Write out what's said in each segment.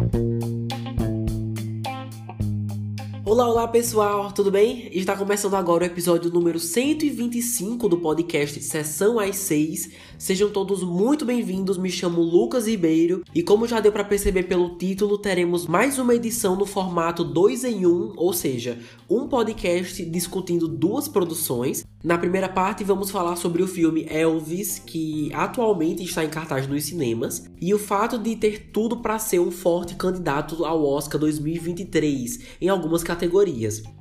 thank you Olá, olá pessoal, tudo bem? Está começando agora o episódio número 125 do podcast Sessão às 6. Sejam todos muito bem-vindos, me chamo Lucas Ribeiro e como já deu para perceber pelo título, teremos mais uma edição no formato 2 em 1, um, ou seja, um podcast discutindo duas produções. Na primeira parte, vamos falar sobre o filme Elvis, que atualmente está em cartaz nos cinemas, e o fato de ter tudo para ser um forte candidato ao Oscar 2023 em algumas categorias.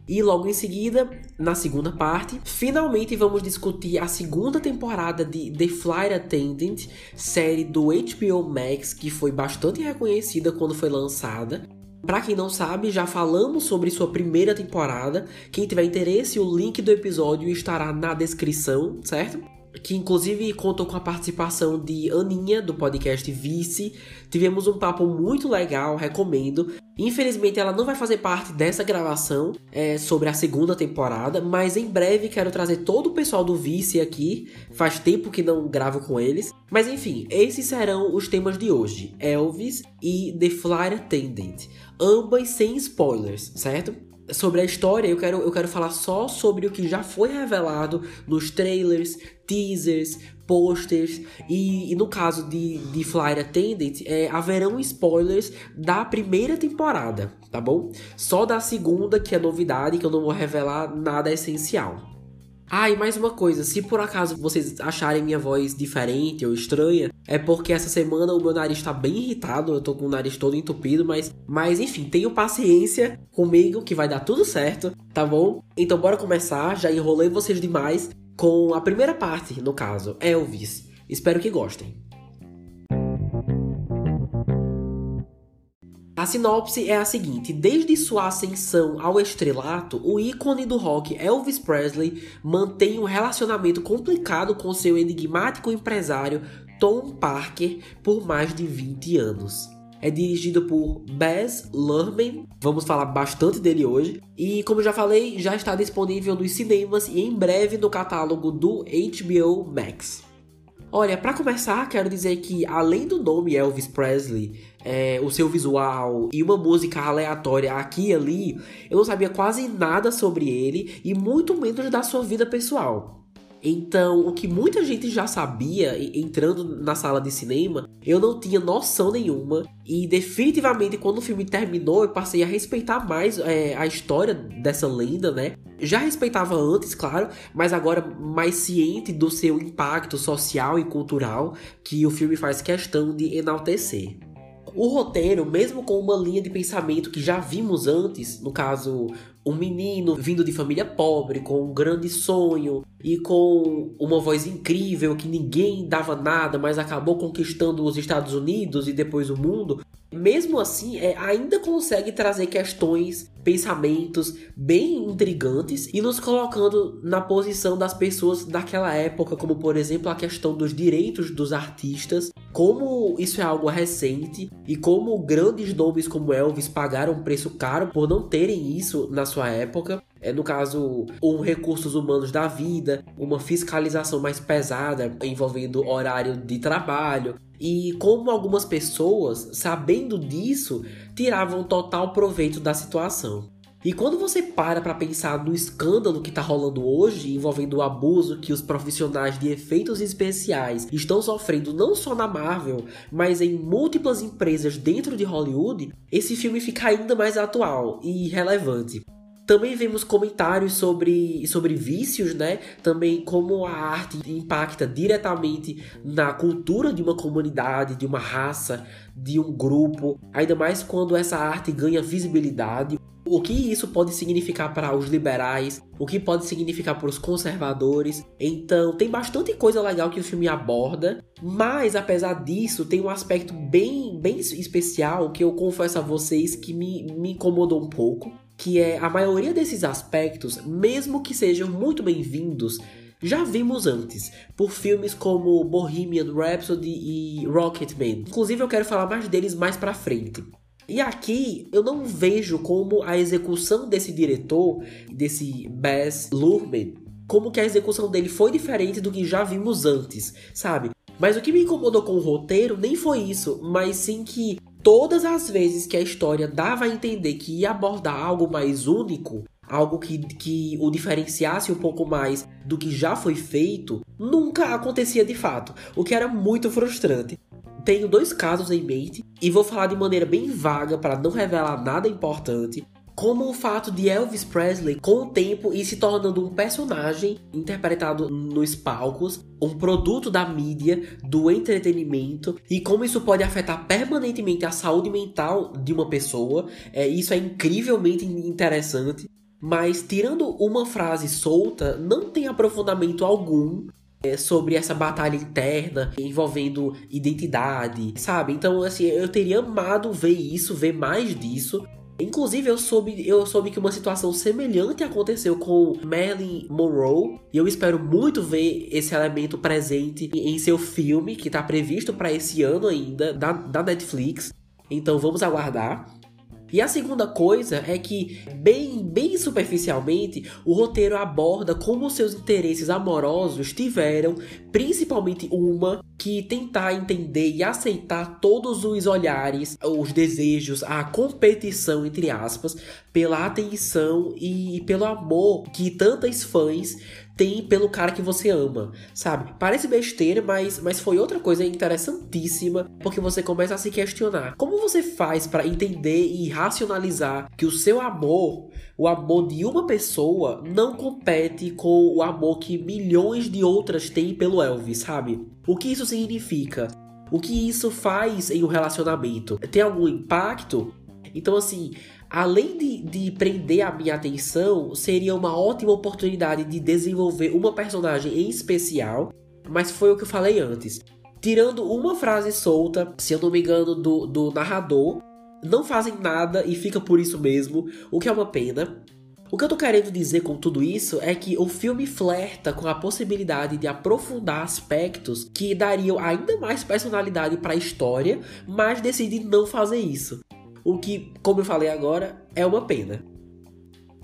E logo em seguida, na segunda parte, finalmente vamos discutir a segunda temporada de The Flight Attendant, série do HBO Max que foi bastante reconhecida quando foi lançada para quem não sabe, já falamos sobre sua primeira temporada. Quem tiver interesse, o link do episódio estará na descrição, certo? que inclusive contou com a participação de Aninha do podcast Vice. Tivemos um papo muito legal, recomendo. Infelizmente ela não vai fazer parte dessa gravação é, sobre a segunda temporada, mas em breve quero trazer todo o pessoal do Vice aqui. Faz tempo que não gravo com eles. Mas enfim, esses serão os temas de hoje: Elvis e The Flight Attendant ambas sem spoilers, certo? Sobre a história, eu quero, eu quero falar só sobre o que já foi revelado nos trailers, teasers, posters e, e no caso de, de Flight Attendant, é, haverão spoilers da primeira temporada, tá bom? Só da segunda, que é novidade, que eu não vou revelar nada essencial. Ah, e mais uma coisa, se por acaso vocês acharem minha voz diferente ou estranha, é porque essa semana o meu nariz tá bem irritado, eu tô com o nariz todo entupido, mas, mas enfim, tenham paciência comigo que vai dar tudo certo, tá bom? Então bora começar, já enrolei vocês demais com a primeira parte, no caso, Elvis. Espero que gostem. A sinopse é a seguinte: desde sua ascensão ao estrelato, o ícone do rock Elvis Presley mantém um relacionamento complicado com seu enigmático empresário Tom Parker por mais de 20 anos. É dirigido por Baz Luhrmann, vamos falar bastante dele hoje, e como já falei, já está disponível nos cinemas e em breve no catálogo do HBO Max. Olha, para começar, quero dizer que além do nome Elvis Presley, é, o seu visual e uma música aleatória aqui e ali, eu não sabia quase nada sobre ele e muito menos da sua vida pessoal. Então, o que muita gente já sabia entrando na sala de cinema, eu não tinha noção nenhuma. E definitivamente, quando o filme terminou, eu passei a respeitar mais é, a história dessa lenda, né? Já respeitava antes, claro, mas agora mais ciente do seu impacto social e cultural que o filme faz questão de enaltecer. O roteiro, mesmo com uma linha de pensamento que já vimos antes, no caso, um menino vindo de família pobre, com um grande sonho e com uma voz incrível que ninguém dava nada, mas acabou conquistando os Estados Unidos e depois o mundo, mesmo assim, é, ainda consegue trazer questões, pensamentos bem intrigantes e nos colocando na posição das pessoas daquela época, como por exemplo a questão dos direitos dos artistas, como isso é algo recente e como grandes nomes como Elvis pagaram um preço caro por não terem isso na sua época. É, no caso, um recursos humanos da vida, uma fiscalização mais pesada envolvendo horário de trabalho, e como algumas pessoas, sabendo disso, tiravam total proveito da situação. E quando você para para pensar no escândalo que está rolando hoje, envolvendo o abuso que os profissionais de efeitos especiais estão sofrendo não só na Marvel, mas em múltiplas empresas dentro de Hollywood, esse filme fica ainda mais atual e relevante. Também vemos comentários sobre, sobre vícios, né? Também como a arte impacta diretamente na cultura de uma comunidade, de uma raça, de um grupo, ainda mais quando essa arte ganha visibilidade. O que isso pode significar para os liberais, o que pode significar para os conservadores. Então, tem bastante coisa legal que o filme aborda, mas apesar disso, tem um aspecto bem, bem especial que eu confesso a vocês que me, me incomodou um pouco que é a maioria desses aspectos, mesmo que sejam muito bem-vindos, já vimos antes, por filmes como Bohemian Rhapsody e Rocketman. Inclusive eu quero falar mais deles mais pra frente. E aqui eu não vejo como a execução desse diretor, desse Baz Luhrmann, como que a execução dele foi diferente do que já vimos antes, sabe? Mas o que me incomodou com o roteiro nem foi isso, mas sim que todas as vezes que a história dava a entender que ia abordar algo mais único, algo que, que o diferenciasse um pouco mais do que já foi feito, nunca acontecia de fato, o que era muito frustrante. Tenho dois casos em mente e vou falar de maneira bem vaga para não revelar nada importante, como o fato de Elvis Presley, com o tempo, ir se tornando um personagem interpretado nos palcos, um produto da mídia, do entretenimento, e como isso pode afetar permanentemente a saúde mental de uma pessoa. É, isso é incrivelmente interessante. Mas, tirando uma frase solta, não tem aprofundamento algum é, sobre essa batalha interna envolvendo identidade, sabe? Então, assim, eu teria amado ver isso, ver mais disso. Inclusive, eu soube, eu soube que uma situação semelhante aconteceu com Marilyn Monroe. E eu espero muito ver esse elemento presente em seu filme, que está previsto para esse ano ainda, da, da Netflix. Então vamos aguardar. E a segunda coisa é que, bem, bem superficialmente, o roteiro aborda como seus interesses amorosos tiveram, principalmente uma, que tentar entender e aceitar todos os olhares, os desejos, a competição, entre aspas, pela atenção e pelo amor que tantas fãs tem pelo cara que você ama, sabe? Parece besteira, mas, mas foi outra coisa interessantíssima, porque você começa a se questionar. Como você faz para entender e racionalizar que o seu amor, o amor de uma pessoa, não compete com o amor que milhões de outras têm pelo Elvis, sabe? O que isso significa? O que isso faz em um relacionamento? Tem algum impacto? Então, assim, além de, de prender a minha atenção, seria uma ótima oportunidade de desenvolver uma personagem em especial, mas foi o que eu falei antes. Tirando uma frase solta, se eu não me engano, do, do narrador, não fazem nada e fica por isso mesmo, o que é uma pena. O que eu tô querendo dizer com tudo isso é que o filme flerta com a possibilidade de aprofundar aspectos que dariam ainda mais personalidade para a história, mas decide não fazer isso o que, como eu falei agora, é uma pena.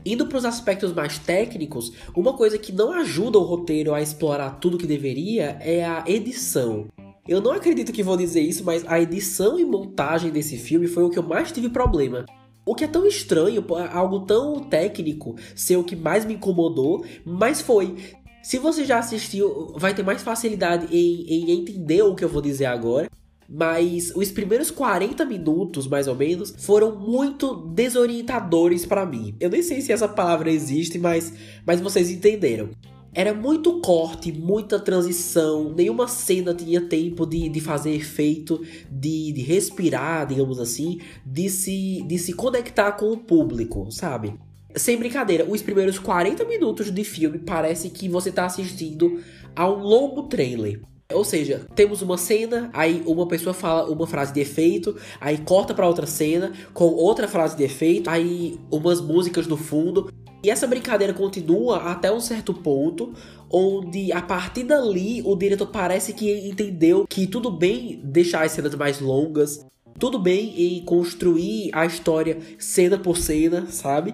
Indo para os aspectos mais técnicos, uma coisa que não ajuda o roteiro a explorar tudo que deveria é a edição. Eu não acredito que vou dizer isso, mas a edição e montagem desse filme foi o que eu mais tive problema. O que é tão estranho, algo tão técnico, ser o que mais me incomodou, mas foi. Se você já assistiu, vai ter mais facilidade em, em entender o que eu vou dizer agora. Mas os primeiros 40 minutos, mais ou menos, foram muito desorientadores para mim. Eu nem sei se essa palavra existe, mas, mas vocês entenderam. Era muito corte, muita transição, nenhuma cena tinha tempo de, de fazer efeito, de, de respirar, digamos assim, de se, de se conectar com o público, sabe? Sem brincadeira, os primeiros 40 minutos de filme parece que você está assistindo a um longo trailer. Ou seja, temos uma cena, aí uma pessoa fala uma frase de efeito, aí corta para outra cena com outra frase de efeito, aí umas músicas no fundo. E essa brincadeira continua até um certo ponto, onde a partir dali o diretor parece que entendeu que tudo bem deixar as cenas mais longas, tudo bem em construir a história cena por cena, sabe?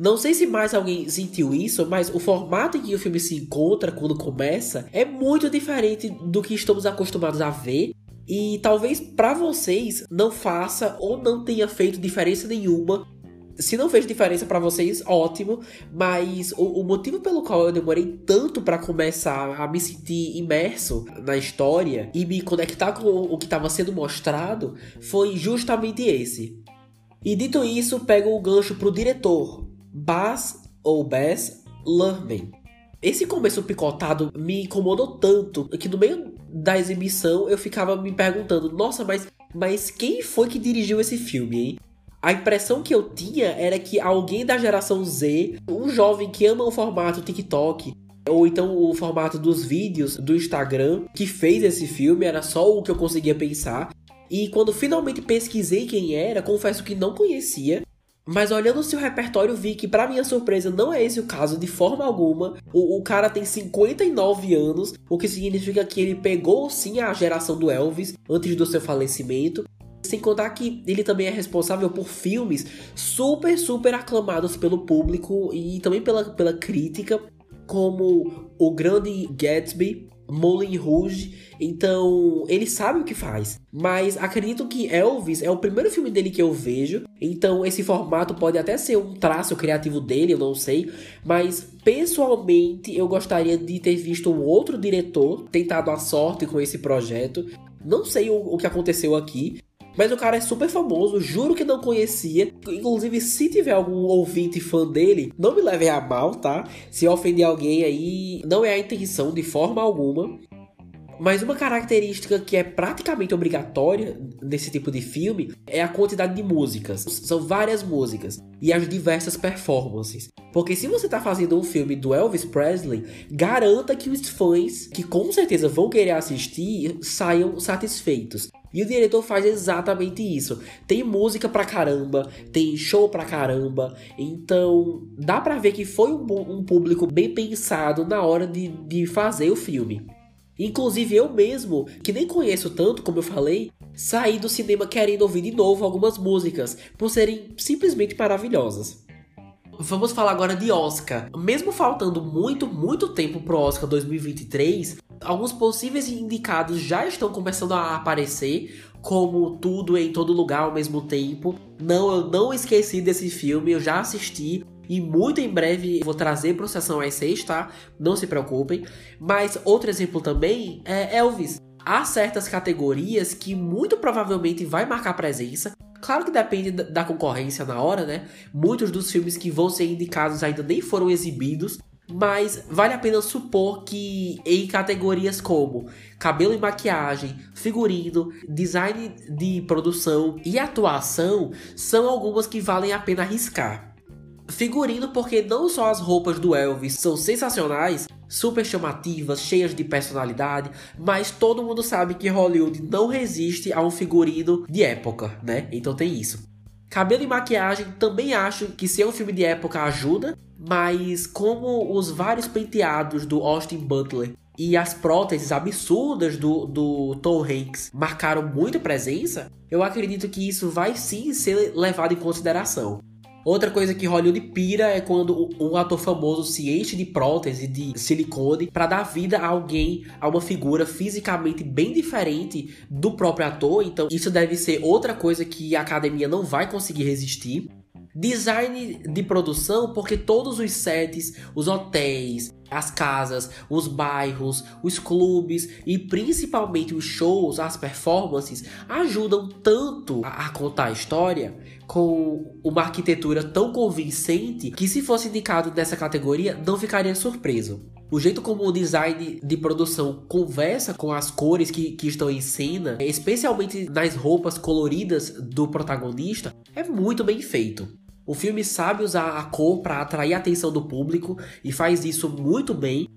Não sei se mais alguém sentiu isso, mas o formato em que o filme se encontra quando começa é muito diferente do que estamos acostumados a ver. E talvez para vocês não faça ou não tenha feito diferença nenhuma se não fez diferença para vocês, ótimo. Mas o, o, motivo pelo qual eu demorei tanto para começar a me sentir imerso na história e me conectar com o, que estava sendo mostrado foi justamente esse. E dito isso, pego o gancho pro diretor, Baz ou Bess Luhrmann. Esse começo picotado me incomodou tanto que no meio da exibição eu ficava me perguntando: nossa, mas, mas quem foi que dirigiu esse filme, hein? A impressão que eu tinha era que alguém da geração Z, um jovem que ama o formato TikTok, ou então o formato dos vídeos do Instagram, que fez esse filme, era só o que eu conseguia pensar. E quando finalmente pesquisei quem era, confesso que não conhecia. Mas olhando o seu repertório, vi que, para minha surpresa, não é esse o caso de forma alguma. O, o, cara tem 59 anos, o que significa que ele pegou sim a geração do Elvis antes do seu falecimento. Sem contar que ele também é responsável por filmes super, super aclamados pelo público e também pela, pela crítica, como O Grande Gatsby, Moulin Rouge, então ele sabe o que faz. Mas acredito que Elvis é o primeiro filme dele que eu vejo, então esse formato pode até ser um traço criativo dele, eu não sei, mas pessoalmente eu gostaria de ter visto um outro diretor tentado a sorte com esse projeto. Não sei o, o que aconteceu aqui, mas o cara é super famoso, juro que não conhecia. Inclusive, se tiver algum ouvinte fã dele, não me leve a mal, tá? Se ofender alguém aí, não é a intenção de forma alguma. Mas uma característica que é praticamente obrigatória nesse tipo de filme é a quantidade de músicas. São várias músicas e as diversas performances. Porque se você está fazendo um filme do Elvis Presley, garanta que os fãs, que com certeza vão querer assistir, saiam satisfeitos. E o diretor faz exatamente isso. Tem música pra caramba, tem show pra caramba. Então, dá pra ver que foi um, um público bem pensado na hora de, de fazer o filme. Inclusive, eu mesmo, que nem conheço tanto, como eu falei, saí do cinema querendo ouvir de novo algumas músicas, por serem simplesmente maravilhosas. Vamos falar agora de Oscar. Mesmo faltando muito, muito tempo pro Oscar 2023, alguns possíveis indicados já estão começando a aparecer, como tudo em todo lugar ao mesmo tempo. Não, eu não esqueci desse filme, eu já assisti e muito em breve vou trazer pro Sessão às 6, tá? Não se preocupem. Mas outro exemplo também é Elvis. Há certas categorias que muito provavelmente vai marcar presença, Claro que depende da concorrência na hora, né? Muitos dos filmes que vão ser indicados ainda nem foram exibidos, mas vale a pena supor que em categorias como cabelo e maquiagem, figurino, design de produção e atuação são algumas que valem a pena arriscar. Figurino porque não só as roupas do Elvis são sensacionais, super chamativas, cheias de personalidade, mas todo mundo sabe que Hollywood não resiste a um figurino de época, né? Então tem isso. Cabelo e maquiagem também acho que ser um filme de época ajuda, mas como os vários penteados do Austin Butler e as próteses absurdas do, do Tom Hanks marcaram muita presença, eu acredito que isso vai sim ser levado em consideração. Outra coisa que Hollywood pira é quando um ator famoso se enche de prótese, de silicone, para dar vida a alguém, a uma figura fisicamente bem diferente do próprio ator. Então, isso deve ser outra coisa que a academia não vai conseguir resistir. Design de produção, porque todos os sets, os hotéis, as casas, os bairros, os clubes e principalmente os shows, as performances ajudam tanto a, a, contar a história com uma arquitetura tão convincente que se fosse indicado nessa categoria não ficaria surpreso. O jeito como o design de produção conversa com as cores que, que estão em cena, especialmente nas roupas coloridas do protagonista, é muito bem feito. O filme sabe usar a cor para atrair a atenção do público e faz isso muito bem.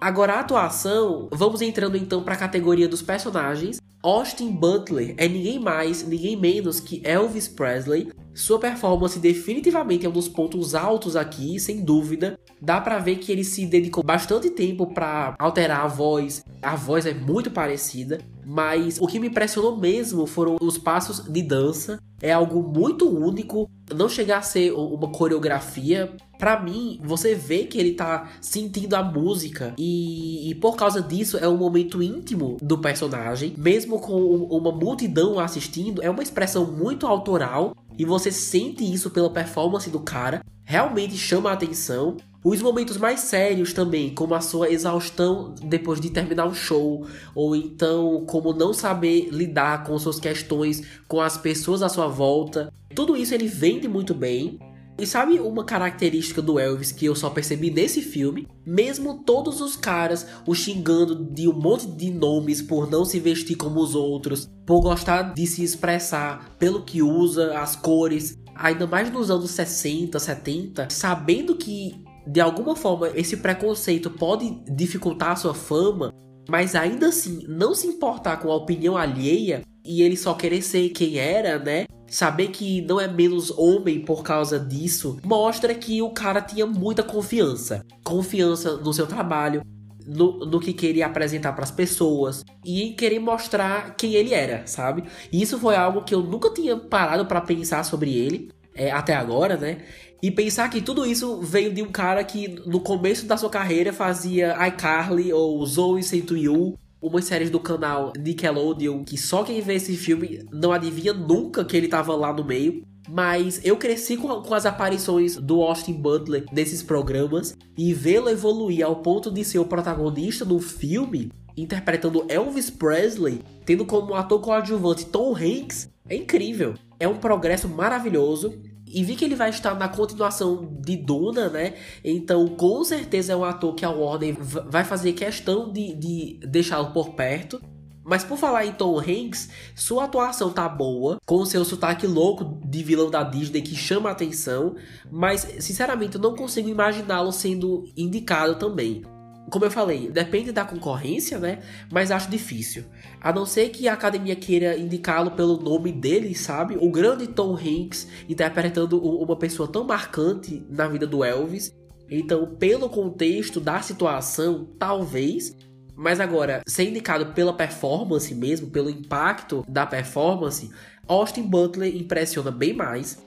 Agora a atuação, vamos entrando então para a categoria dos personagens. Austin Butler é ninguém mais, ninguém menos que Elvis Presley. Sua performance definitivamente é um dos pontos altos aqui, sem dúvida. Dá para ver que ele se dedicou bastante tempo para alterar a voz. A voz é muito parecida, mas o que me impressionou mesmo foram os passos de dança. É algo muito único, não chegar a ser uma coreografia, para mim, você vê que ele tá sentindo a música e, e, por causa disso é um momento íntimo do personagem, mesmo com uma multidão assistindo, é uma expressão muito autoral e você sente isso pela performance do cara, realmente chama a atenção. Os momentos mais sérios também, como a sua exaustão depois de terminar o show, ou então como não saber lidar com suas questões com as pessoas à sua volta. Tudo isso ele vende muito bem. E sabe uma característica do Elvis que eu só percebi nesse filme? Mesmo todos os caras o xingando de um monte de nomes por não se vestir como os outros, por gostar de se expressar pelo que usa, as cores, ainda mais nos anos 60, 70, sabendo que de alguma forma esse preconceito pode dificultar a sua fama, mas ainda assim não se importar com a opinião alheia e ele só querer ser quem era, né? saber que não é menos homem por causa disso, mostra que o cara tinha muita confiança. Confiança no seu trabalho, no, no, que queria apresentar para as pessoas e em querer mostrar quem ele era, sabe? E isso foi algo que eu nunca tinha parado para pensar sobre ele. é, até agora, né? E pensar que tudo isso veio de um cara que no começo da sua carreira fazia iCarly ou Zoe 101, umas séries do canal Nickelodeon que só quem vê esse filme não adivinha nunca que ele tava lá no meio. Mas eu cresci com, com as aparições do Austin Butler nesses programas e vê-lo evoluir ao ponto de ser o protagonista no filme, interpretando Elvis Presley, tendo como ator coadjuvante Tom Hanks, é incrível. É um progresso maravilhoso e vi que ele vai estar na continuação de Duna, né? Então, com certeza é um ator que a Warner vai fazer questão de, de deixá-lo por perto. Mas por falar em Tom Hanks, sua atuação tá boa, com seu sotaque louco de vilão da Disney que chama a atenção, mas sinceramente eu não consigo imaginá-lo sendo indicado também. Como eu falei, depende da concorrência, né? Mas acho difícil. A não ser que a academia queira indicá-lo pelo nome dele, sabe? O grande Tom Hanks interpretando uma pessoa tão marcante na vida do Elvis. Então, pelo contexto da situação, talvez. Mas agora, ser indicado pela performance mesmo, pelo impacto da performance, Austin Butler impressiona bem mais.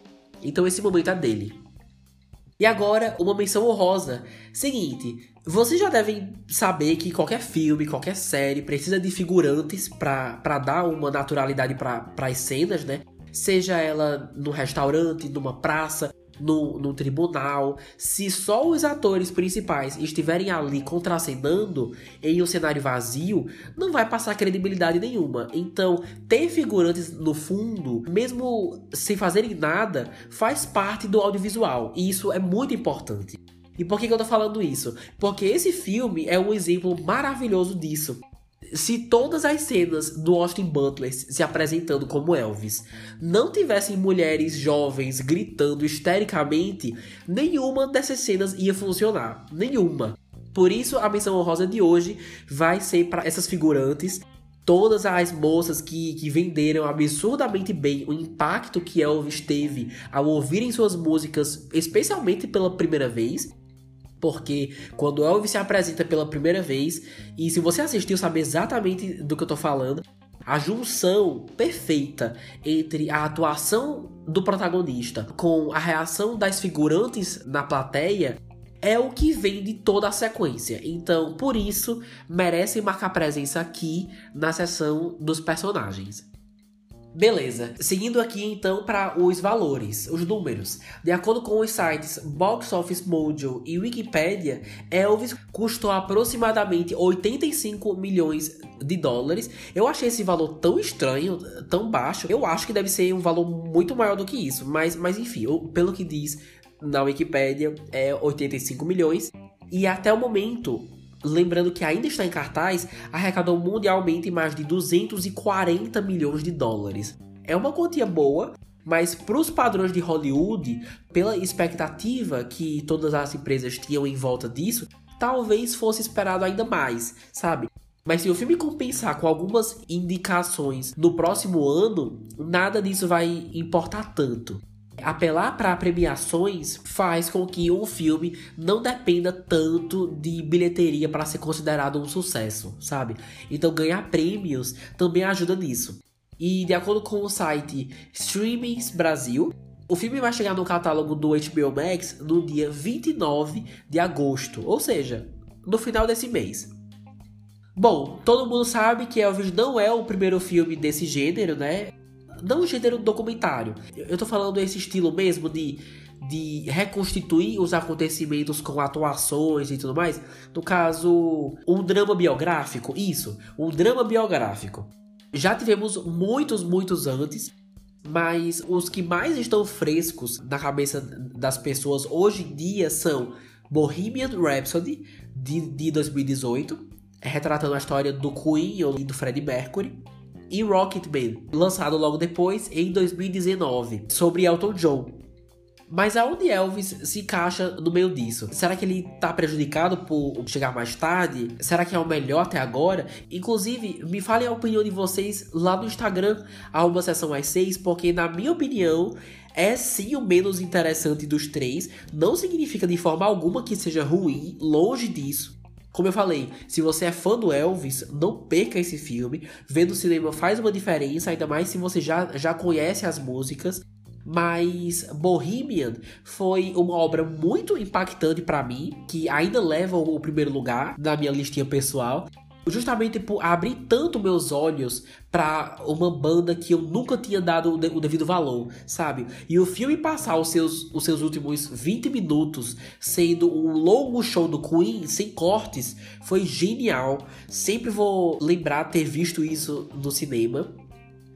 Então, esse momento é dele. E agora, uma menção honrosa. Seguinte, vocês já devem saber que qualquer filme, qualquer série precisa de figurantes para dar uma naturalidade para as cenas, né? Seja ela no restaurante, numa praça, no, no tribunal, se só os atores principais estiverem ali contracenando em um cenário vazio, não vai passar credibilidade nenhuma. Então, ter figurantes no fundo, mesmo sem fazerem nada, faz parte do audiovisual. E isso é muito importante. E por que, que eu tô falando isso? Porque esse filme é um exemplo maravilhoso disso se todas as cenas do Austin Butler se apresentando como Elvis não tivessem mulheres jovens gritando histericamente, nenhuma dessas cenas ia funcionar. Nenhuma. Por isso, a menção honrosa de hoje vai ser para essas figurantes todas as moças que, que venderam absurdamente bem o impacto que Elvis teve ao ouvirem suas músicas, especialmente pela primeira vez, porque quando Elvis se apresenta pela primeira vez, e se você assistiu, sabe exatamente do que eu tô falando, a junção perfeita entre a atuação do protagonista com a reação das figurantes na plateia é o que vem de toda a sequência. Então, por isso, merece marcar presença aqui na seção dos personagens. Beleza, seguindo aqui então para os valores, os números. De acordo com os sites Box Office Mojo e Wikipedia, Elvis custou aproximadamente 85 milhões de dólares. Eu achei esse valor tão estranho, tão baixo. Eu acho que deve ser um valor muito maior do que isso, mas, mas enfim, pelo que diz na Wikipedia, é 85 milhões. E até o momento, Lembrando que ainda está em cartaz, arrecadou mundialmente mais de 240 milhões de dólares. É uma quantia boa, mas para os padrões de Hollywood, pela expectativa que todas as empresas tinham em volta disso, talvez fosse esperado ainda mais, sabe? Mas se o filme compensar com algumas indicações no próximo ano, nada disso vai importar tanto. Apelar para premiações faz com que um filme não dependa tanto de bilheteria para ser considerado um sucesso, sabe? Então ganhar prêmios também ajuda nisso. E de acordo com o site Streamings Brasil, o filme vai chegar no catálogo do HBO Max no dia 29 de agosto, ou seja, no final desse mês. Bom, todo mundo sabe que Elvis não é o primeiro filme desse gênero, né? Não o gênero documentário. Eu tô falando esse estilo mesmo de, de reconstituir os acontecimentos com atuações e tudo mais. No caso, um drama biográfico. Isso, um drama biográfico. Já tivemos muitos, muitos antes. Mas os que mais estão frescos na cabeça das pessoas hoje em dia são Bohemian Rhapsody, de, de 2018, retratando a história do Queen e do Freddie Mercury e Rocketman, lançado logo depois em 2019, sobre Elton John. Mas aonde Elvis se encaixa no meio disso? Será que ele tá prejudicado por chegar mais tarde? Será que é o melhor até agora? Inclusive, me falem a opinião de vocês lá no Instagram, a uma sessão às seis, porque na minha opinião é sim o menos interessante dos três. Não significa de forma alguma que seja ruim, longe disso. Como eu falei, se você é fã do Elvis, não perca esse filme. Vendo o cinema faz uma diferença, ainda mais se você já, já conhece as músicas. mas Bohemian foi uma obra muito impactante para mim, que ainda leva o primeiro lugar na minha listinha pessoal. Justamente por abrir tanto meus olhos para uma banda que eu nunca tinha dado o devido valor, sabe? E o filme passar os seus, os seus últimos 20 minutos sendo um longo show do Queen, sem cortes, foi genial. Sempre vou lembrar ter visto isso no cinema.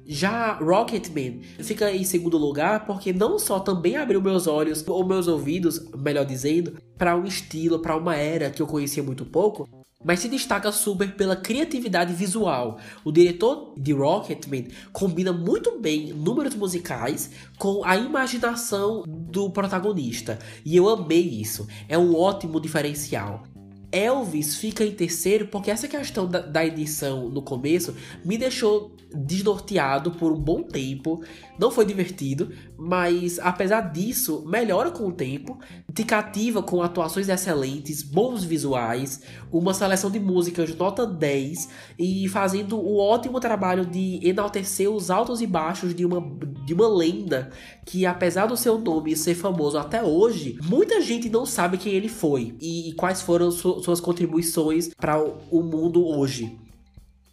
Já Rocketman fica em segundo lugar porque não só também abriu meus olhos, ou meus ouvidos, melhor dizendo, para um estilo, para uma era que eu conhecia muito pouco, mas se destaca super pela criatividade visual. O diretor de Rocketman combina muito bem números musicais com a imaginação do protagonista, e eu amei isso. É um ótimo diferencial. Elvis fica em terceiro porque essa questão da, da, edição no começo me deixou desnorteado por um bom tempo. Não foi divertido, mas apesar disso, melhora com o tempo, te cativa com atuações excelentes, bons visuais, uma seleção de músicas nota 10 e fazendo o ótimo trabalho de enaltecer os altos e baixos de uma, de uma lenda que, apesar do seu nome ser famoso até hoje, muita gente não sabe quem ele foi e, e quais foram su suas contribuições para o mundo hoje.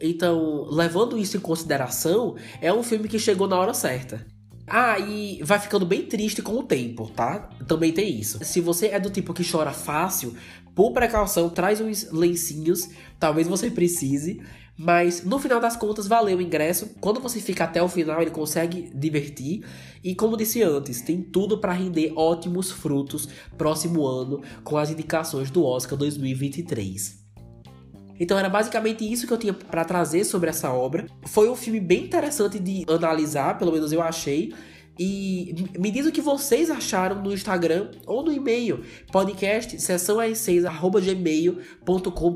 Então, levando isso em consideração, é um filme que chegou na hora certa. Ah, e vai ficando bem triste com o tempo, tá? Também tem isso. Se você é do tipo que chora fácil, por precaução, traz uns lencinhos, talvez você precise. Mas no final das contas, valeu o ingresso. Quando você fica até o final, ele consegue divertir. E como disse antes, tem tudo para render ótimos frutos próximo ano com as indicações do Oscar 2023. Então era basicamente isso que eu tinha para trazer sobre essa obra. Foi um filme bem interessante de analisar, pelo menos eu achei. E me diz o que vocês acharam no Instagram ou no e-mail podcast sessão6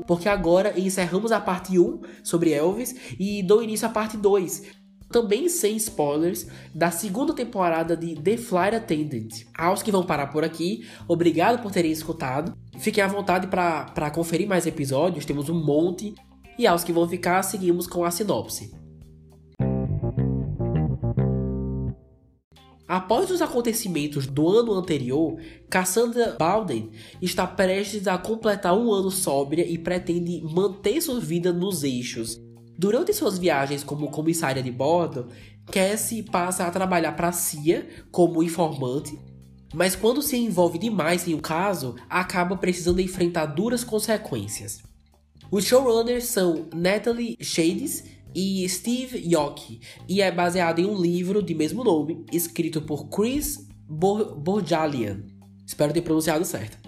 porque agora encerramos a parte 1 sobre Elvis e dou início à parte 2 também sem spoilers, da segunda temporada de The Flight Attendant. Aos que vão parar por aqui, obrigado por terem escutado. Fiquem à vontade para conferir mais episódios, temos um monte. E aos que vão ficar, seguimos com a sinopse. Após os acontecimentos do ano anterior, Cassandra Bowden está prestes a completar um ano sóbria e pretende manter sua vida nos eixos, Durante suas viagens como comissária de bordo, Cassie passa a trabalhar para a CIA como informante, mas quando se envolve demais em um caso, acaba precisando enfrentar duras consequências. Os showrunners são Natalie Shades e Steve Yockey, e é baseado em um livro de mesmo nome, escrito por Chris Borjalian. Espero ter pronunciado certo.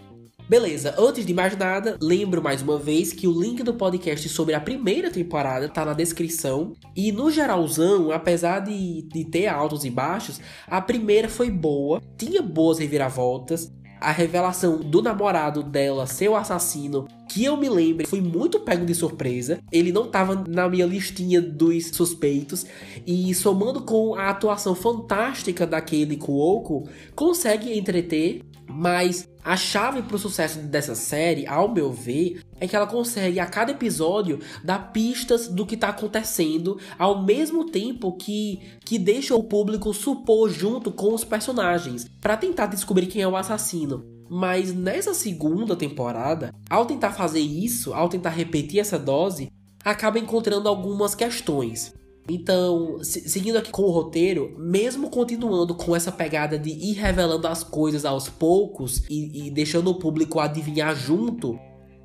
Beleza, antes de mais nada, lembro mais uma vez que o link do podcast sobre a primeira temporada tá na descrição. E no geralzão, apesar de, de ter altos e baixos, a primeira foi boa, tinha boas reviravoltas. A revelação do namorado dela ser o assassino, que eu me lembro, foi muito pego de surpresa. Ele não tava na minha listinha dos suspeitos. E somando com a atuação fantástica daquele Kuoko, consegue entreter mas a chave para o sucesso dessa série, ao meu ver, é que ela consegue a cada episódio dar pistas do que está acontecendo, ao mesmo tempo que, que deixa o público supor junto com os personagens, para tentar descobrir quem é o assassino. Mas nessa segunda temporada, ao tentar fazer isso, ao tentar repetir essa dose, acaba encontrando algumas questões. Então, seguindo aqui com o roteiro, mesmo continuando com essa pegada de ir revelando as coisas aos poucos e, e deixando o público adivinhar junto,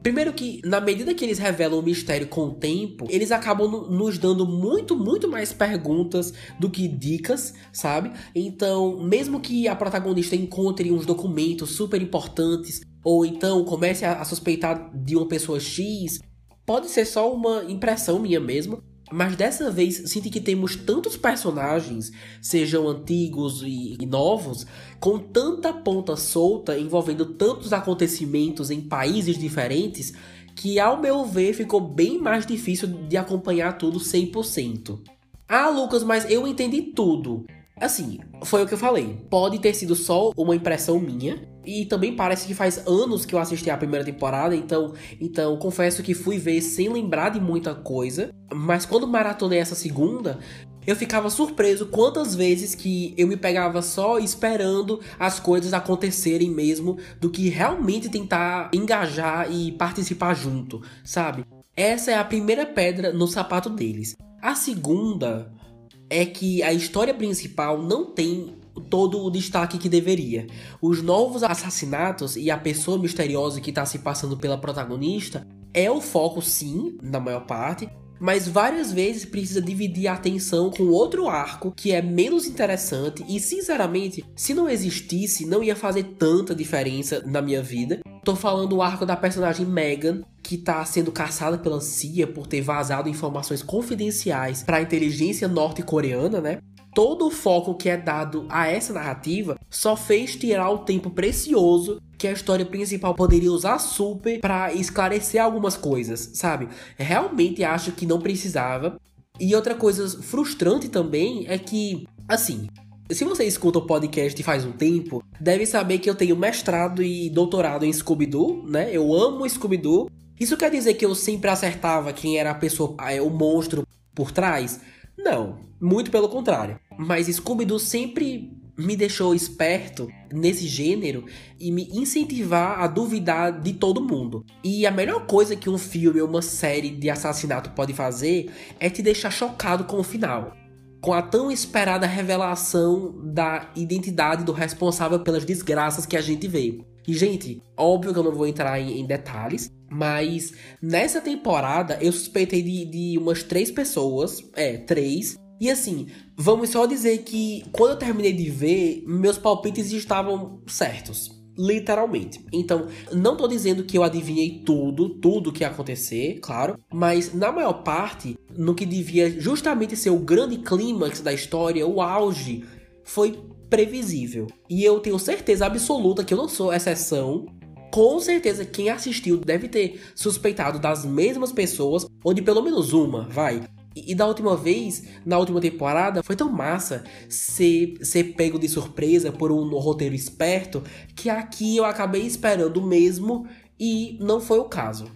Primeiro que, na medida que eles revelam o mistério com o tempo, eles acabam nos dando muito, muito mais perguntas do que dicas, sabe? Então, mesmo que a protagonista encontre uns documentos super importantes, ou então comece a, a suspeitar de uma pessoa X, pode ser só uma impressão minha mesmo, mas dessa vez sinto que temos tantos personagens, sejam antigos e, e novos, com tanta ponta solta envolvendo tantos acontecimentos em países diferentes, que ao meu ver ficou bem mais difícil de acompanhar tudo 100%. Ah, Lucas, mas eu entendi tudo. Assim, foi o que eu falei. Pode ter sido só uma impressão minha. E também parece que faz anos que eu assisti a primeira temporada, então, então confesso que fui ver sem lembrar de muita coisa. Mas quando maratonei essa segunda, eu ficava surpreso quantas vezes que eu me pegava só esperando as coisas acontecerem mesmo, do que realmente tentar engajar e participar junto, sabe? Essa é a primeira pedra no sapato deles. A segunda é que a história principal não tem todo o destaque que deveria. Os novos assassinatos e a pessoa misteriosa que está se passando pela protagonista é o foco, sim, na maior parte, mas várias vezes precisa dividir a atenção com outro arco que é menos interessante e, sinceramente, se não existisse, não ia fazer tanta diferença na minha vida. Tô falando do arco da personagem Megan, que tá sendo caçada pela CIA por ter vazado informações confidenciais para a inteligência norte-coreana, né? Todo o foco que é dado a essa narrativa só fez tirar o tempo precioso que a história principal poderia usar super para esclarecer algumas coisas, sabe? Realmente acho que não precisava. E outra coisa frustrante também é que, assim, se você escuta o podcast faz um tempo, deve saber que eu tenho mestrado e doutorado em Scooby-Doo, né? Eu amo Scooby-Doo. Isso quer dizer que eu sempre acertava quem era a pessoa, é, o monstro por trás? Não, muito pelo contrário. Mas Scooby-Doo sempre me deixou esperto nesse gênero e me incentivar a duvidar de todo mundo. E a melhor coisa que um filme ou uma série de assassinato pode fazer é te deixar chocado com o final. Com a tão esperada revelação da identidade do responsável pelas desgraças que a gente vê. E, gente, óbvio que eu não vou entrar em, em detalhes, mas nessa temporada eu suspeitei de, de umas três pessoas, é, três, e assim, vamos só dizer que quando eu terminei de ver, meus palpites estavam certos. Literalmente. Então, não tô dizendo que eu adivinhei tudo, tudo que ia acontecer, claro. Mas na maior parte, no que devia justamente ser o grande clímax da história, o auge, foi previsível. E eu tenho certeza absoluta que eu não sou exceção. Com certeza, quem assistiu deve ter suspeitado das mesmas pessoas, ou de pelo menos uma, vai. E, da última vez, na última temporada, foi tão massa ser, ser pego de surpresa por um roteiro esperto que aqui eu acabei esperando mesmo e não foi o caso.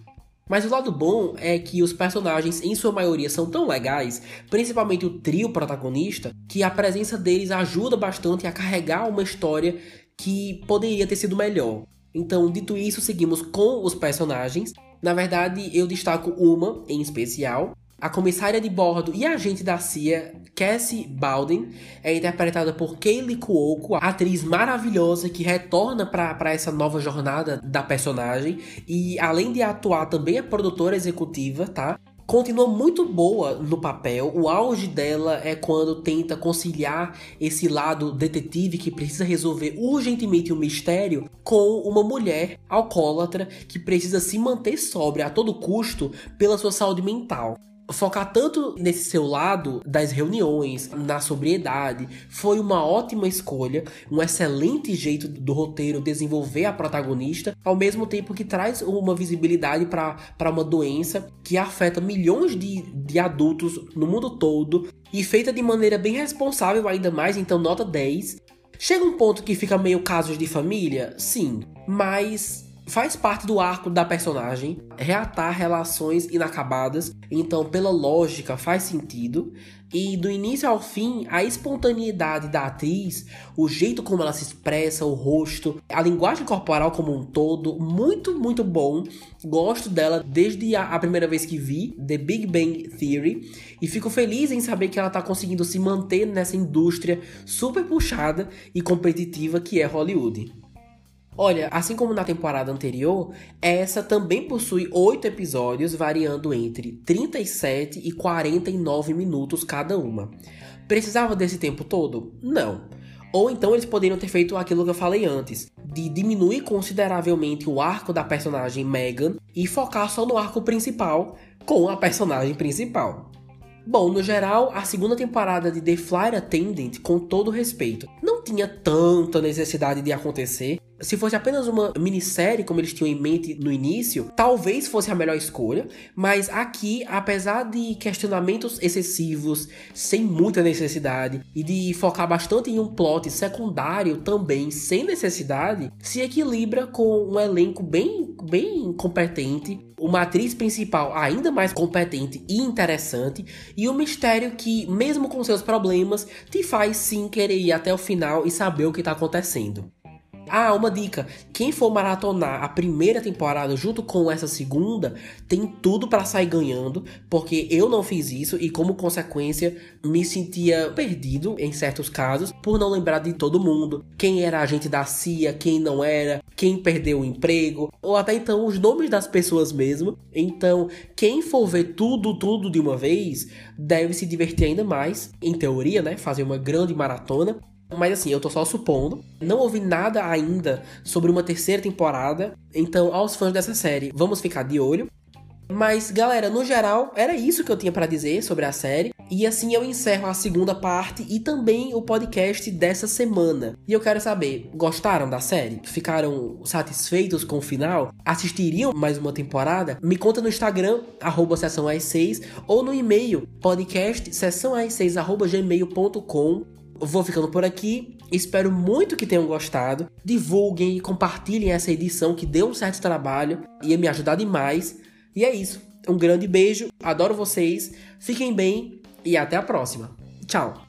Mas o lado bom é que os personagens, em sua maioria, são tão legais, principalmente o trio protagonista, que a presença deles ajuda bastante a carregar uma história que poderia ter sido melhor. Então, dito isso, seguimos com os personagens. Na verdade, eu destaco uma em especial, a comissária de bordo e agente da CIA, Cassie Bowden, é interpretada por Kaylee Cuoco, atriz maravilhosa que retorna para essa nova jornada da personagem e além de atuar também é produtora executiva, tá? continua muito boa no papel. O auge dela é quando tenta conciliar esse lado detetive que precisa resolver urgentemente um mistério com uma mulher alcoólatra que precisa se manter sóbria a todo custo pela sua saúde mental focar tanto nesse seu lado das reuniões, na sobriedade, foi uma ótima escolha, um excelente jeito do roteiro desenvolver a protagonista, ao mesmo tempo que traz uma visibilidade para uma doença que afeta milhões de, de adultos no mundo todo e feita de maneira bem responsável, ainda mais, então nota 10. Chega um ponto que fica meio casos de família? Sim, mas faz parte do arco da personagem reatar relações inacabadas, então pela lógica faz sentido. E do início ao fim, a espontaneidade da atriz, o jeito como ela se expressa, o rosto, a linguagem corporal como um todo, muito, muito bom. Gosto dela desde a, a primeira vez que vi, The Big Bang Theory, e fico feliz em saber que ela está conseguindo se manter nessa indústria super puxada e competitiva que é Hollywood. Olha, assim como na temporada anterior, essa também possui oito episódios, variando entre 37 e 49 minutos cada uma. Precisava desse tempo todo? Não. Ou então eles poderiam ter feito aquilo que eu falei antes, de diminuir consideravelmente o arco da personagem Megan e focar só no arco principal com a personagem principal. Bom, no geral, a segunda temporada de The Flight Attendant, com todo respeito, não tinha tanta necessidade de acontecer, Se fosse apenas uma minissérie, como eles tinham em mente no início, talvez fosse a melhor escolha, mas aqui, apesar de questionamentos excessivos, sem muita necessidade, e de focar bastante em um plot secundário também, sem necessidade, se equilibra com um elenco bem, bem competente, uma atriz principal ainda mais competente e interessante, e um mistério que, mesmo com seus problemas, te faz sim querer ir até o final e saber o que está acontecendo. Ah, uma dica: quem for maratonar a primeira temporada junto com essa segunda, tem tudo para sair ganhando, porque eu não fiz isso e, como consequência, me sentia perdido em certos casos por não lembrar de todo mundo, quem era agente da CIA, quem não era, quem perdeu o emprego, ou até então os nomes das pessoas mesmo. Então, quem for ver tudo, tudo de uma vez, deve se divertir ainda mais, em teoria, né? Fazer uma grande maratona. Mas assim, eu tô só supondo. Não ouvi nada ainda sobre uma terceira temporada. Então, aos fãs dessa série, vamos ficar de olho. Mas, galera, no geral, era isso que eu tinha para dizer sobre a série. E assim eu encerro a segunda parte e também o podcast dessa semana. E eu quero saber, gostaram da série? Ficaram satisfeitos com o final? Assistiriam mais uma temporada? Me conta no Instagram, arroba 6 ou no e-mail podcast sessãoas6.gmail.com vou ficando por aqui. Espero muito que tenham gostado. Divulguem e compartilhem essa edição que deu um certo trabalho. Ia me ajudar demais. E é isso. Um grande beijo. Adoro vocês. Fiquem bem e até a próxima. Tchau.